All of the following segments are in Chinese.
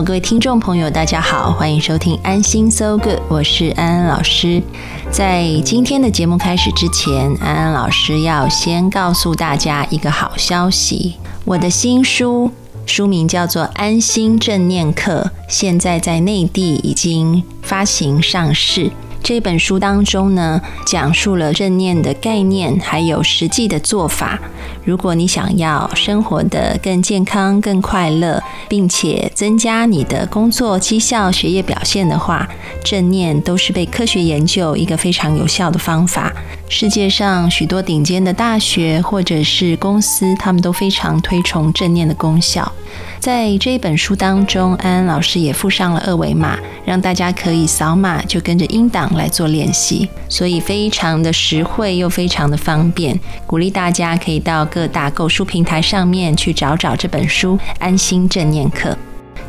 各位听众朋友，大家好，欢迎收听安心 So Good，我是安安老师。在今天的节目开始之前，安安老师要先告诉大家一个好消息，我的新书。书名叫做《安心正念课》，现在在内地已经发行上市。这本书当中呢，讲述了正念的概念，还有实际的做法。如果你想要生活的更健康、更快乐，并且增加你的工作绩效、学业表现的话，正念都是被科学研究一个非常有效的方法。世界上许多顶尖的大学或者是公司，他们都非常推崇正念的功效。在这一本书当中，安安老师也附上了二维码，让大家可以扫码就跟着音档来做练习，所以非常的实惠又非常的方便，鼓励大家可以到各大购书平台上面去找找这本书《安心正念课》。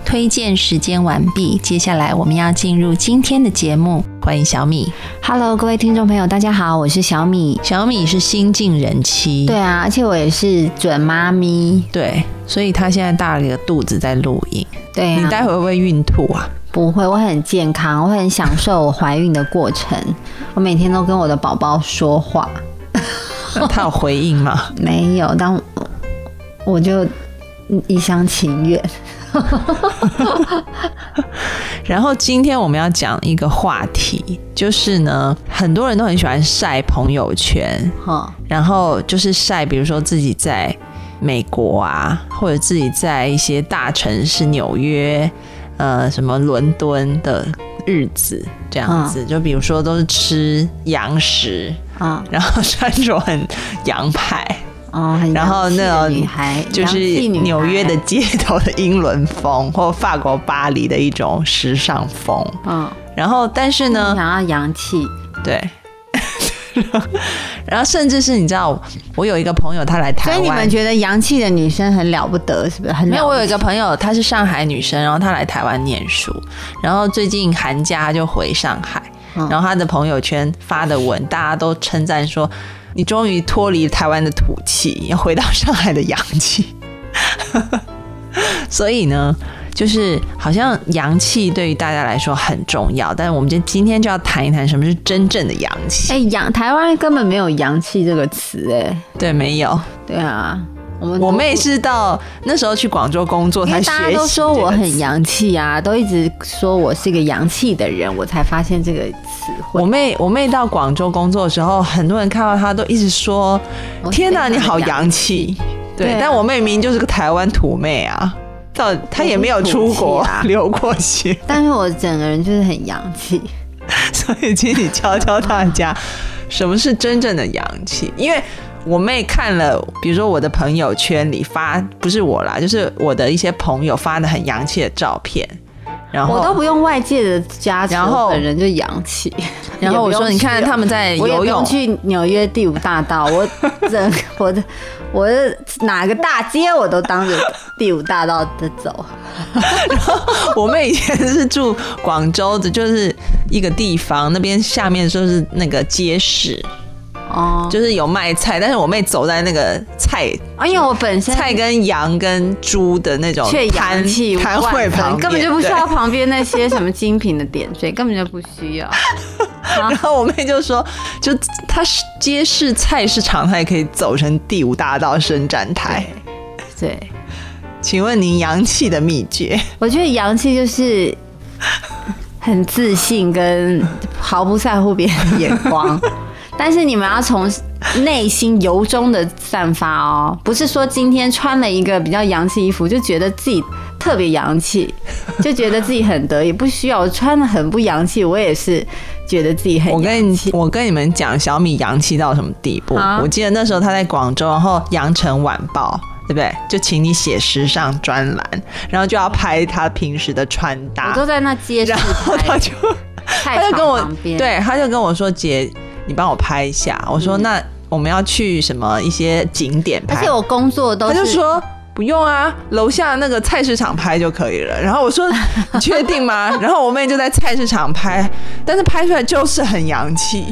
推荐时间完毕，接下来我们要进入今天的节目。欢迎小米，Hello，各位听众朋友，大家好，我是小米。小米是新晋人妻，对啊，而且我也是准妈咪，对，所以她现在大了一个肚子在录音。对，你待会会不会孕吐啊？不会，我很健康，我很享受我怀孕的过程。我每天都跟我的宝宝说话，他有回应吗？没有，但我就一厢情愿。然后今天我们要讲一个话题，就是呢，很多人都很喜欢晒朋友圈，哈，然后就是晒，比如说自己在美国啊，或者自己在一些大城市，纽约，呃，什么伦敦的日子，这样子，就比如说都是吃洋食啊，然后穿着很洋派。哦，然后那种女孩就是纽约的街头的英伦风，或法国巴黎的一种时尚风。嗯，然后但是呢，想要洋气，对。然后甚至是你知道，我有一个朋友，她来台湾，所以你们觉得洋气的女生很了不得，是不是？很没有，我有一个朋友，她是上海女生，然后她来台湾念书，然后最近寒假就回上海，然后她的朋友圈发的文，大家都称赞说。你终于脱离台湾的土气，要回到上海的洋气。所以呢，就是好像洋气对于大家来说很重要，但是我们今今天就要谈一谈什么是真正的洋气。哎，洋台湾根本没有洋气这个词，哎，对，没有，对啊。我妹是到那时候去广州工作，她大家都说我很洋气啊，都一直说我是一个洋气的人，我才发现这个词汇。我妹我妹到广州工作的时候，很多人看到她都一直说：“天哪，你好洋气！”对，但我妹明明就是个台湾土妹啊，到她也没有出国 留过学，但是我整个人就是很洋气。所以，请你教教大家，什么是真正的洋气？因为。我妹看了，比如说我的朋友圈里发，不是我啦，就是我的一些朋友发的很洋气的照片，然后我都不用外界的加持，本人就洋气。然后我说，你看他们在游泳，去纽约第五大道，我 整我的我的哪个大街我都当着第五大道的走。然后我妹以前是住广州的，就是一个地方，那边下面就是那个街市。哦，就是有卖菜，但是我妹走在那个菜，因为，我本身菜跟羊跟猪的那种却阳气摊位旁，根本就不需要旁边那些什么精品的点缀，根本就不需要。然后我妹就说，就她是街市菜市场，她也可以走成第五大道伸展台。对，请问您洋气的秘诀？我觉得洋气就是很自信，跟毫不在乎别人的眼光。但是你们要从内心由衷的散发哦，不是说今天穿了一个比较洋气衣服就觉得自己特别洋气，就觉得自己很得意，不需要。我穿的很不洋气，我也是觉得自己很我跟你。我跟你们讲，小米洋气到什么地步？啊我记得那时候他在广州，然后《羊城晚报》。对不对？就请你写时尚专栏，然后就要拍他平时的穿搭我，都在那街市然后他，就 他就跟我，对，他就跟我说：“姐，你帮我拍一下。”我说：“那我们要去什么一些景点拍？”而且我工作都他就说。不用啊，楼下那个菜市场拍就可以了。然后我说：“ 你确定吗？”然后我妹就在菜市场拍，但是拍出来就是很洋气。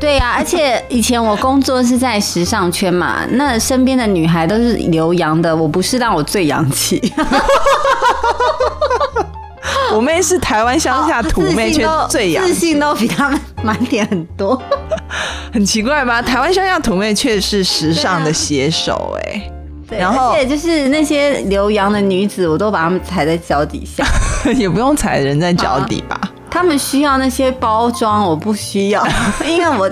对呀、而且以前我工作是在时尚圈嘛，那身边的女孩都是留洋的，我不是让我最洋气，我妹是台湾乡下土妹，却最洋气，自信都比他们满点很多。很奇怪吧？台湾乡下土妹却是时尚的写手、哎、对然后而且就是那些留洋的女子，我都把她们踩在脚底下。也不用踩人在脚底吧？她们需要那些包装，我不需要，因为我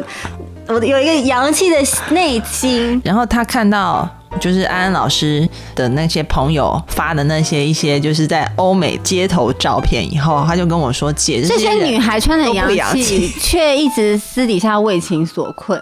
我有一个洋气的内心。然后他看到就是安安老师的那些朋友发的那些一些就是在欧美街头照片以后，他就跟我说：“姐，这些人女孩穿的洋气，却一直私底下为情所困。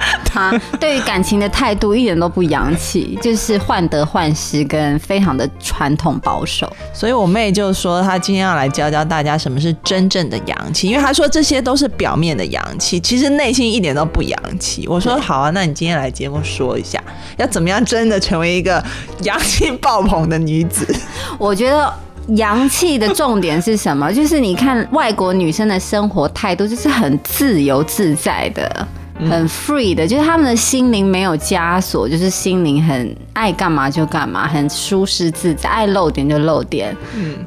她对于感情的态度一点都不洋气，就是患得患失跟非常的传统保守。所以我妹就说，她今天要来教教大家什么是真正的洋气，因为她说这些都是表面的洋气，其实内心一点都不洋气。我说好啊，那你今天来节目说一下，要怎么样真的成为一个洋气爆棚的女子？我觉得。洋气的重点是什么？就是你看外国女生的生活态度，就是很自由自在的，很 free 的，就是他们的心灵没有枷锁，就是心灵很爱干嘛就干嘛，很舒适自在，爱露点就露点，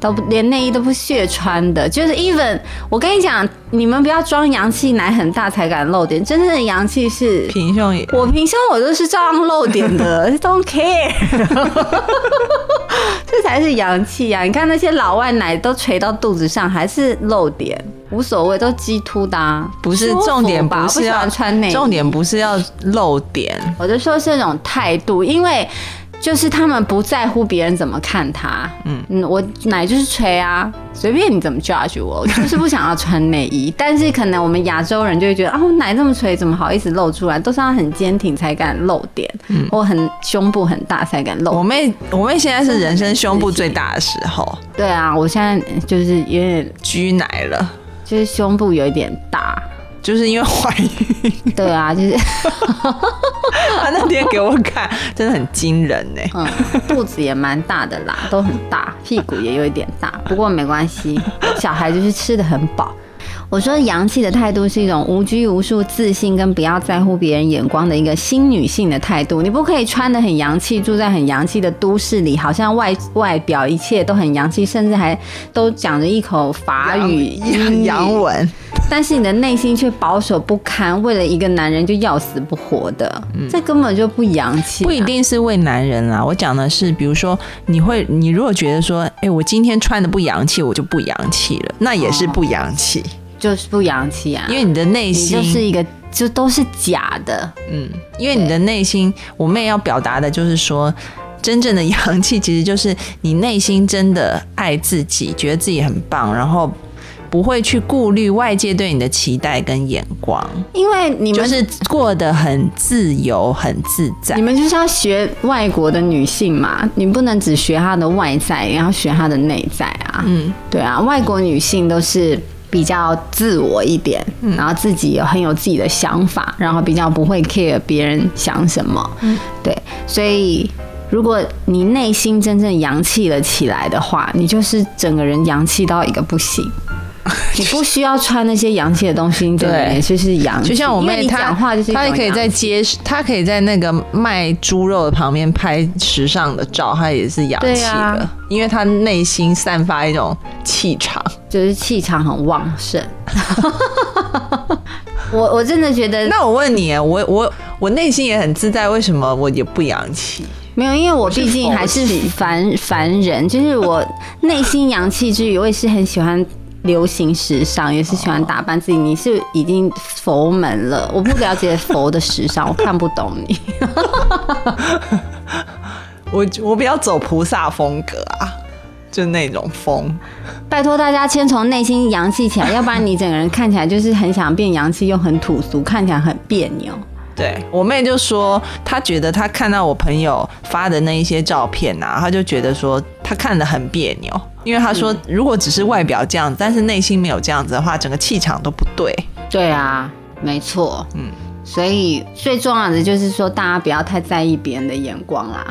都不连内衣都不屑穿的。就是 even 我跟你讲，你们不要装洋气，奶很大才敢露点，真正的洋气是。平胸也我平胸我都是照样露点的，don't care，这才是洋气啊！你看那些老外奶都垂到肚子上，还是露点，无所谓，都鸡突的、啊，不是重点，吧不是要欢穿内衣，重点不是要露点，我就说是那种态度，因为就是他们不在乎别人怎么看他。嗯嗯，我奶就是垂啊，随便你怎么 judge 我，我就是不想要穿内衣。但是可能我们亚洲人就会觉得啊，我奶这么垂，怎么好意思露出来？都是要很坚挺才敢露点，或很胸部很大才敢露。我妹我妹现在是人生胸部最大的时候，对啊，我现在就是有点，居奶了，就是胸部有一点大。就是因为怀孕。对啊，就是他 那天给我看，真的很惊人呢、嗯，肚子也蛮大的啦，都很大，屁股也有一点大，不过没关系，小孩就是吃的很饱。我说洋气的态度是一种无拘无束、自信跟不要在乎别人眼光的一个新女性的态度。你不可以穿的很洋气，住在很洋气的都市里，好像外外表一切都很洋气，甚至还都讲着一口法语、英语洋文，但是你的内心却保守不堪，为了一个男人就要死不活的，这根本就不洋气、啊不一。定是为男人啦。我讲的是，比如说，你会，你如果觉得说，哎、我今天穿的不洋气，我就不洋气了，那也是不洋气，就是不洋气啊，因为你的内心就是一个就都是假的，嗯，因为你的内心，我妹要表达的就是说，真正的洋气其实就是你内心真的爱自己，觉得自己很棒，然后不会去顾虑外界对你的期待跟眼光，因为你们就是过得很自由、很自在你。们就是要学外国的女性嘛，你不能只学她的外在，也要学她的内在啊。嗯，对啊，外国女性都是比较自我一点，嗯然后自己有很有自己的想法，然后比较不会 care 别人想什么。嗯对，所以如果你内心真正洋气了起来的话，你就是整个人洋气到一个不行。你不需要穿那些洋气的东西，对就是洋气。就像我妹，她讲话就是她也可以在街，她可以在那个卖猪肉的旁边拍时尚的照，她也是洋气的，啊因为她内心散发一种气场。就是气场很旺盛。我我真的觉得那我问你，我我我内心也很自在，为什么我也不洋气？没有，因为我毕竟还是凡凡人，就是我内心洋气之余，我也是很喜欢流行时尚，也是喜欢打扮自己。你是已经佛门了，我不了解佛的时尚，我看不懂你。我我比较走菩萨风格啊，就那种风。拜托大家先从内心洋气起来，要不然你整个人看起来就是很想变洋气，又很土俗，看起来很别扭。对我妹就说，她觉得她看到我朋友发的那一些照片啊，她就觉得说她看得很别扭，因为他说如果只是外表这样，但是内心没有这样子的话，整个气场都不对。对啊，没错，嗯，所以最重要的就是说，大家不要太在意别人的眼光啦。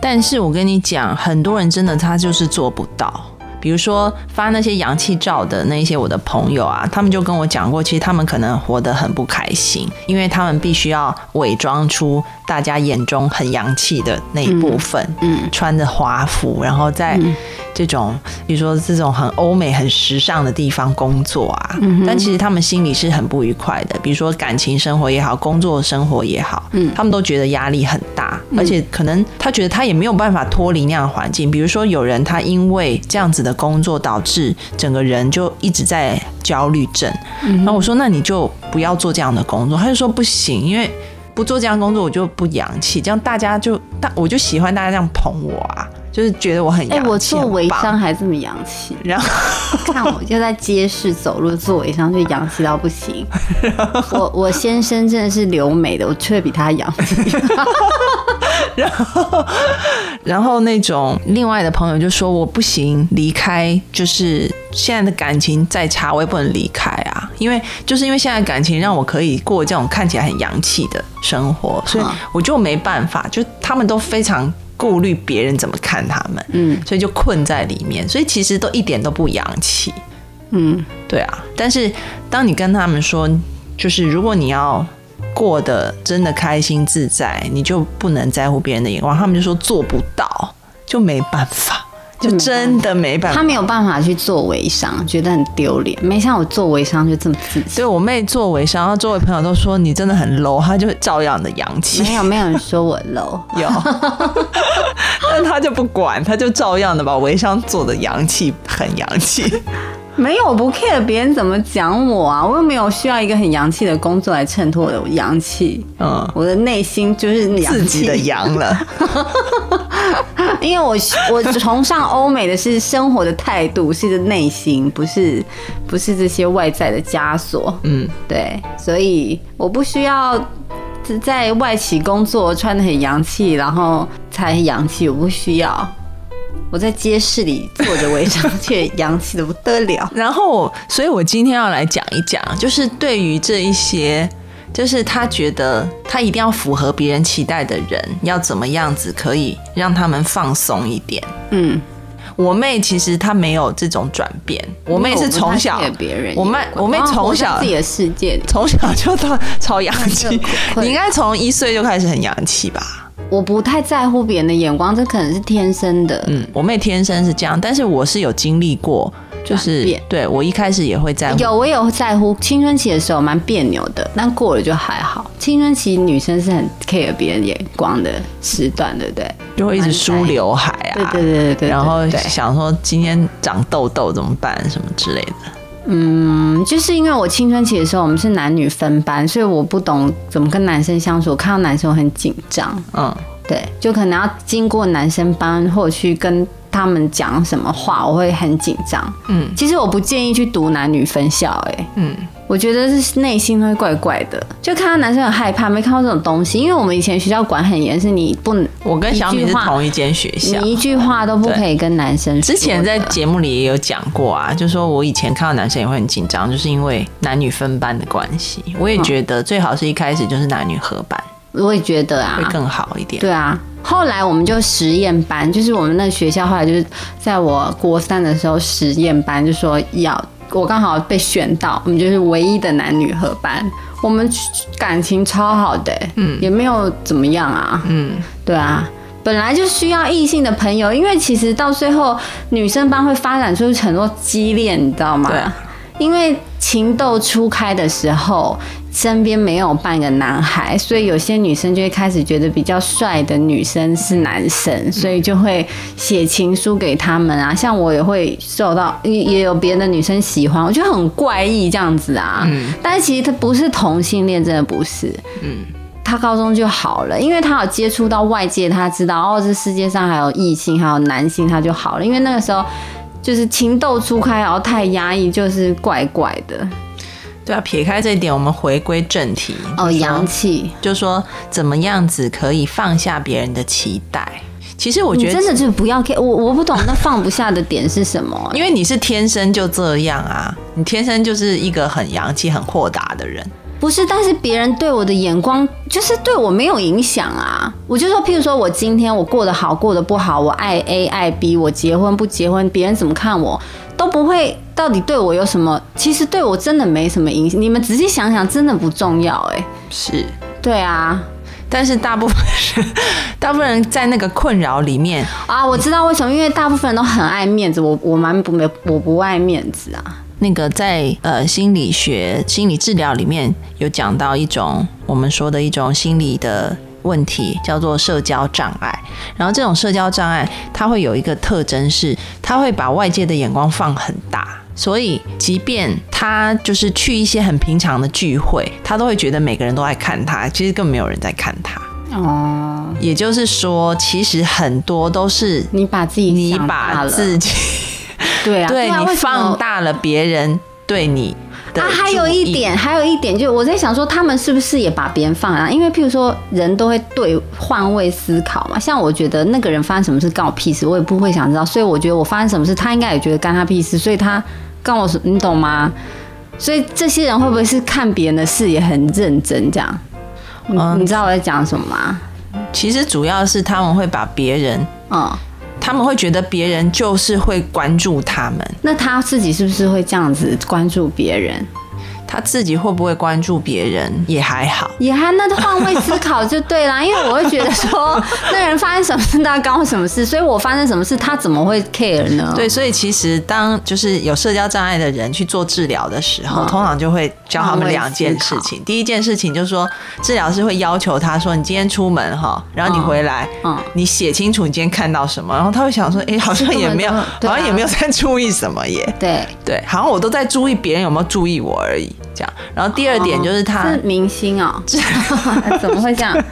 但是我跟你讲，很多人真的他就是做不到。比如说发那些洋气照的那些我的朋友啊，他们就跟我讲过，其实他们可能活得很不开心，因为他们必须要伪装出大家眼中很洋气的那一部分，嗯，穿着华服，然后在这种比如说这种很欧美、很时尚的地方工作啊，但其实他们心里是很不愉快的。比如说感情生活也好，工作生活也好，嗯，他们都觉得压力很大，而且可能他觉得他也没有办法脱离那样的环境。比如说有人他因为这样子的。的工作导致整个人就一直在焦虑症，然后我说那你就不要做这样的工作，他就说不行，因为不做这样工作我就不洋气，这样大家就大我就喜欢大家这样捧我啊，就是觉得我很洋气。我做微商还这么洋气，然后 看我就在街市走路做微商就洋气到不行。我我先生真的是留美的，我却比他洋气。然后，然后那种另外的朋友就说我不行，离开就是现在的感情再差，我也不能离开啊，因为就是因为现在感情让我可以过这种看起来很洋气的生活，所以我就没办法，就他们都非常顾虑别人怎么看他们，嗯，所以就困在里面，所以其实都一点都不洋气，嗯，对啊，但是当你跟他们说，就是如果你要。过得真的开心自在，你就不能在乎别人的眼光。他们就说做不到，就没办法，就真的没办法。他没有办法去做微商，觉得很丢脸。没像我做微商就这么自信。对我妹做微商，然后周围朋友都说你真的很 low，她就照样的洋气。没有没有人说我 low，有，但他就不管，他就照样的把微商做的洋气，很洋气。没有，我不 care 别人怎么讲我啊！我又没有需要一个很洋气的工作来衬托我的洋气。嗯，我的内心就是自己的洋了。因为我我崇尚欧美的是生活的态度，是内心，不是不是这些外在的枷锁。嗯，对，所以我不需要在外企工作穿的很洋气，然后才洋气，我不需要。我在街市里做着围商，却洋气的不得了。然后，所以我今天要来讲一讲，就是对于这一些，就是他觉得他一定要符合别人期待的人，要怎么样子可以让他们放松一点。嗯，我妹其实她没有这种转变，我妹是从小别人，我妹我妹从小自己的世界里，从小就到超洋气。你应该从一岁就开始很洋气吧？我不太在乎别人的眼光，这可能是天生的。嗯，我妹天生是这样，但是我是有经历过，就是对我一开始也会在乎。有，我有在乎青春期的时候蛮别扭的，但过了就还好。青春期女生是很 care 别人眼光的时段，对不对？就会一直梳刘海啊，对对对对对，然后想说今天长痘痘怎么办，什么之类的。嗯，就是因为我青春期的时候，我们是男女分班，所以我不懂怎么跟男生相处。我看到男生我很紧张，嗯，对，就可能要经过男生班，或者去跟他们讲什么话，我会很紧张。嗯，其实我不建议去读男女分校，哎，嗯。我觉得是内心会怪怪的，就看到男生很害怕，没看到这种东西。因为我们以前学校管很严，是你不能。我跟小米是同一间学校，你一句话都不可以跟男生。之前在节目里也有讲过啊，就说我以前看到男生也会很紧张，就是因为男女分班的关系。我也觉得最好是一开始就是男女合班，我也觉得啊，会更好一点。对啊，后来我们就实验班，就是我们那学校后来就是在我国三的时候实验班，就说要。我刚好被选到，我们就是唯一的男女合班，我们感情超好的，嗯，也没有怎么样啊，嗯，对啊，本来就需要异性的朋友，因为其实到最后女生班会发展出很多激烈，你知道吗？对，因为情窦初开的时候，身边没有半个男孩，所以有些女生就会开始觉得比较帅的女生是男生，所以就会写情书给他们啊。像我也会受到，也也有别的女生喜欢，我觉得很怪异这样子啊。嗯但是其实他不是同性恋，真的不是。嗯，他高中就好了，因为他有接触到外界，他知道哦，这世界上还有异性，还有男性，他就好了。因为那个时候就是情窦初开，然后太压抑，就是怪怪的对啊，撇开这一点，我们回归正题。哦，就说阳气。就说怎么样子可以放下别人的期待。其实我觉得真的就不要 care，我我不懂那放不下的点是什么。因为你是天生就这样啊，你天生就是一个很洋气、很豁达的人。不是，但是别人对我的眼光就是对我没有影响啊。我就说，譬如说我今天我过得好，过得不好，我爱 A 爱 B，我结婚不结婚，别人怎么看我都不会，到底对我有什么？其实对我真的没什么影响。你们仔细想想，真的不重要哎、是，对啊，但是大部分人，大部分人在那个困扰里面，啊，我知道为什么，因为大部分人都很爱面子，我我蛮不没我不爱面子啊。那个在呃心理学、心理治疗里面有讲到一种我们说的一种心理的问题，叫做社交障碍。然后这种社交障碍，它会有一个特征是，它会把外界的眼光放很大。所以，即便他就是去一些很平常的聚会，他都会觉得每个人都在看他，其实根本没有人在看他。哦，也就是说，其实很多都是你把自己你把自己对啊，对你放大了别人对你的啊，还有一点，还有一点，就我在想说，他们是不是也把别人放啊？因为譬如说，人都会对换位思考嘛。像我觉得那个人发生什么事干我屁事，我也不会想知道。所以我觉得我发生什么事，他应该也觉得干他屁事，所以他干我什，你懂吗？所以这些人会不会是看别人的事也很认真这样？嗯你知道我在讲什么吗？其实主要是他们会把别人，嗯，他们会觉得别人就是会关注他们，那他自己是不是会这样子关注别人？他自己会不会关注别人也还好。也还那换位思考就对啦，因为我会觉得说，那人发生什么事，那关我什么事？所以我发生什么事，他怎么会 care 呢？对，所以其实当就是有社交障碍的人去做治疗的时候，嗯通常就会教他们两件事情。第一件事情就是说，治疗师会要求他说：“你今天出门哈，然后你回来，嗯你写清楚你今天看到什么。”然后他会想说：“哎、好像也没有，好像也没有在注意什么耶。”对，对，好像我都在注意别人有没有注意我而已，这样。然后第二点就是他，是明星哦，怎么会这样？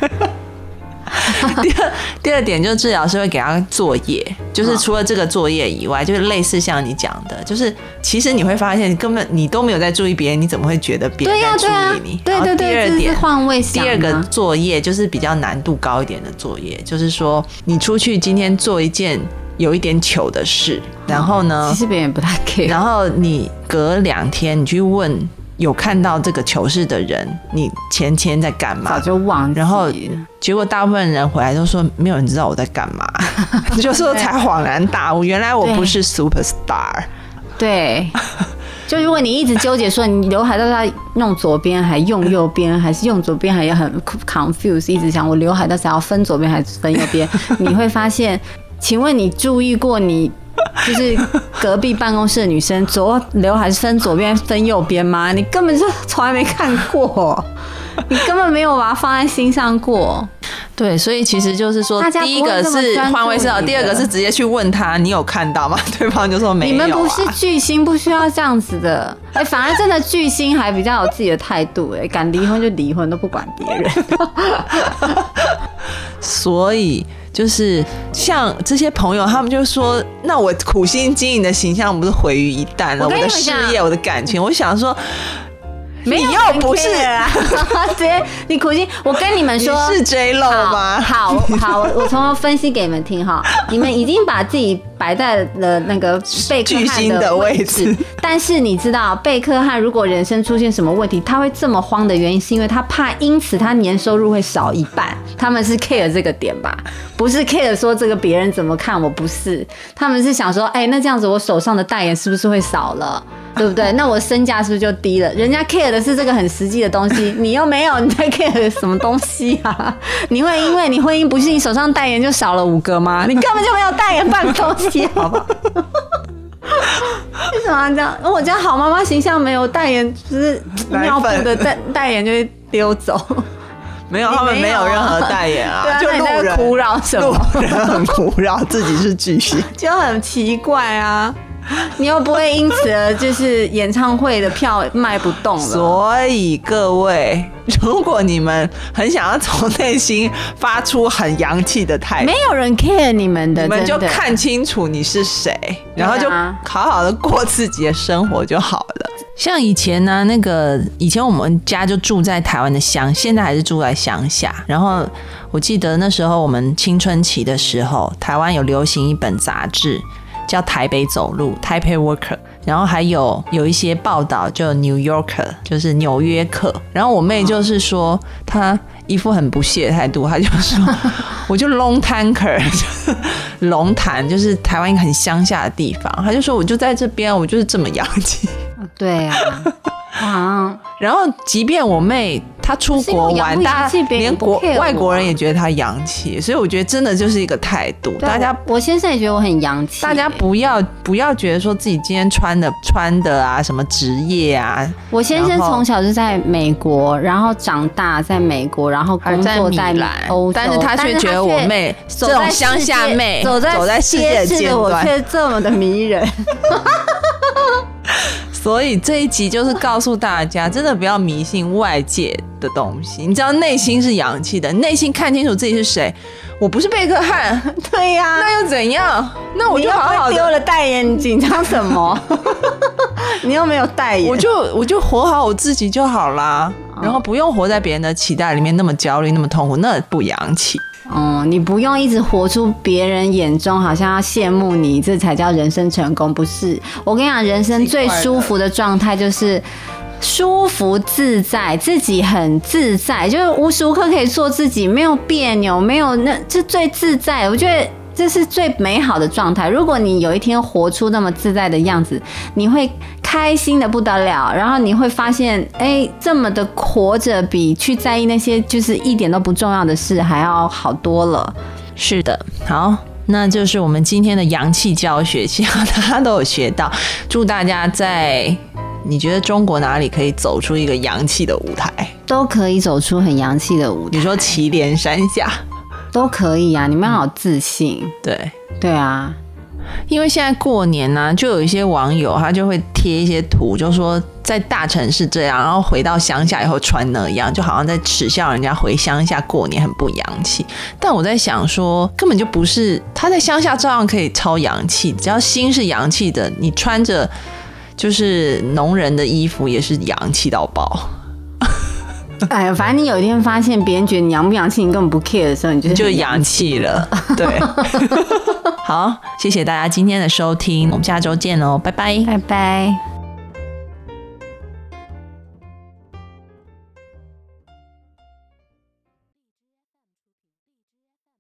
第二第二点就是治疗师会给他作业，就是除了这个作业以外，就是类似像你讲的，就是其实你会发现根本你都没有在注意别人，你怎么会觉得别人在注意你？对对第二点。换位第二个作业就是比较难度高一点的作业，就是说你出去今天做一件有一点糗的事，然后呢其，实别人不太 care，然后你隔两天你去问有看到这个糗事的人，你前天在干嘛早？就忘。然后结果大部分人回来都说没有人知道我在干嘛，就说才恍然大悟，原来我不是 super star。对，就如果你一直纠结说你刘海到底要弄左边还用右边，还是用左边，还要很 confused，一直想我刘海到底要分左边还是分右边，你会发现，请问你注意过你？就是隔壁办公室的女生，左刘海是分左边分右边吗？你根本就从来没看过，你根本没有把它放在心上过。对，所以其实就是说第一个是换位思考，第二个是直接去问他你有看到吗？对方就说没有、啊。你们不是巨星，不需要这样子的。哎、反而真的巨星还比较有自己的态度，哎，敢离婚就离婚，都不管别人。所以就是像这些朋友，他们就说：“那我苦心经营的形象不是毁于一旦了？我我的事业，我的感情。”我想说，没有你又不是啊，直接你苦心。我跟你们说，是 J Lo 吗？好好好，我我从头分析给你们听哈。你们已经把自己摆在了那个贝克巨汉的位位置，但是你知道贝克汉如果人生出现什么问题，他会这么慌的原因，是因为他怕因此他年收入会少一半。他们是 care 这个点吧，不是 care 说这个别人怎么看我，不是，他们是想说，哎、那这样子我手上的代言是不是会少了？对不对？那我身价是不是就低了？人家 care 的是这个很实际的东西，你又没有，你在 care 什么东西啊？你会因为你婚姻不幸，你手上代言就少了五个吗？你根本就没有代言半个东西，好不好？你说什么要这样？我家好妈妈形象没有代言，就是奶尿布粉的代代言就会丢走。没有，他们没没有任何代言啊，就那你在路人哭扰什路么？人很苦扰，自己是巨星。就很奇怪啊。你又不会因此而就是演唱会的票卖不动了。所以各位，如果你们很想要从内心发出很洋气的态度没，有人 care 你们的，你们就看清楚你是谁，然后就好好的过自己的生活就好了。像以前呢，那个以前我们家就住在台湾的乡，现在还是住在乡下。然后我记得那时候我们青春期的时候，台湾有流行一本杂志叫《台北走路》（Taipei Worker），然后还有有一些报道就 New Yorker，就是纽约客。然后我妹就是说她一副很不屑的态度，她就说 我就 long tanker，龙潭，就是台湾一个很乡下的地方。她就说我就在这边，我就是这么洋气。对啊，我好然后，即便我妹她出国玩，大连国外国人也觉得他洋气，所以我觉得真的就是一个态度，大家。我先生也觉得我很洋气，大家不要不要觉得说自己今天穿的穿的啊，什么职业啊，我先生从小就在美国，然后长大在美国，然后工作在兰欧洲，但是他却觉得我妹这种乡下妹走在走在世界的尖端却这么的迷人。所以这一集就是告诉大家，真的不要迷信外界的东西。你知道内心是洋气的，内心看清楚自己是谁。我不是贝克汉，对呀、那又怎样？那我就好好丢了代言，你紧张什么？你又没有代言，我就我就活好我自己就好啦，然后不用活在别人的期待里面那么焦虑、那么痛苦，那不洋气。哦、你不用一直活出别人眼中好像要羡慕你，这才叫人生成功。不是，我跟你讲，人生最舒服的状态就是。舒服自在，自己很自在，就是无时无刻可以做自己，没有别扭，没有那这最自在。我觉得这是最美好的状态。如果你有一天活出那么自在的样子，你会开心的不得了，然后你会发现，哎，这么的活着比去在意那些就是一点都不重要的事还要好多了。是的，好，那就是我们今天的阳气教学，希望大家都有学到。祝大家在你觉得中国哪里可以走出一个阳气的舞台？都可以走出很阳气的舞台，你说祁连山下，都可以啊！你们好自信，对。对啊，因为现在过年呢、就有一些网友他就会贴一些图，就说在大城市这样，然后回到乡下以后穿那样，就好像在耻笑人家回乡下过年很不洋气。但我在想说，根本就不是他在乡下照样可以超洋气，只要心是洋气的，你穿着就是农人的衣服也是洋气到爆，哎呀，反正你有一天发现别人觉得你洋不洋气，你根本不 care 的时候，你就就洋气了。对，好，谢谢大家今天的收听，我们下周见喽，拜拜。拜拜。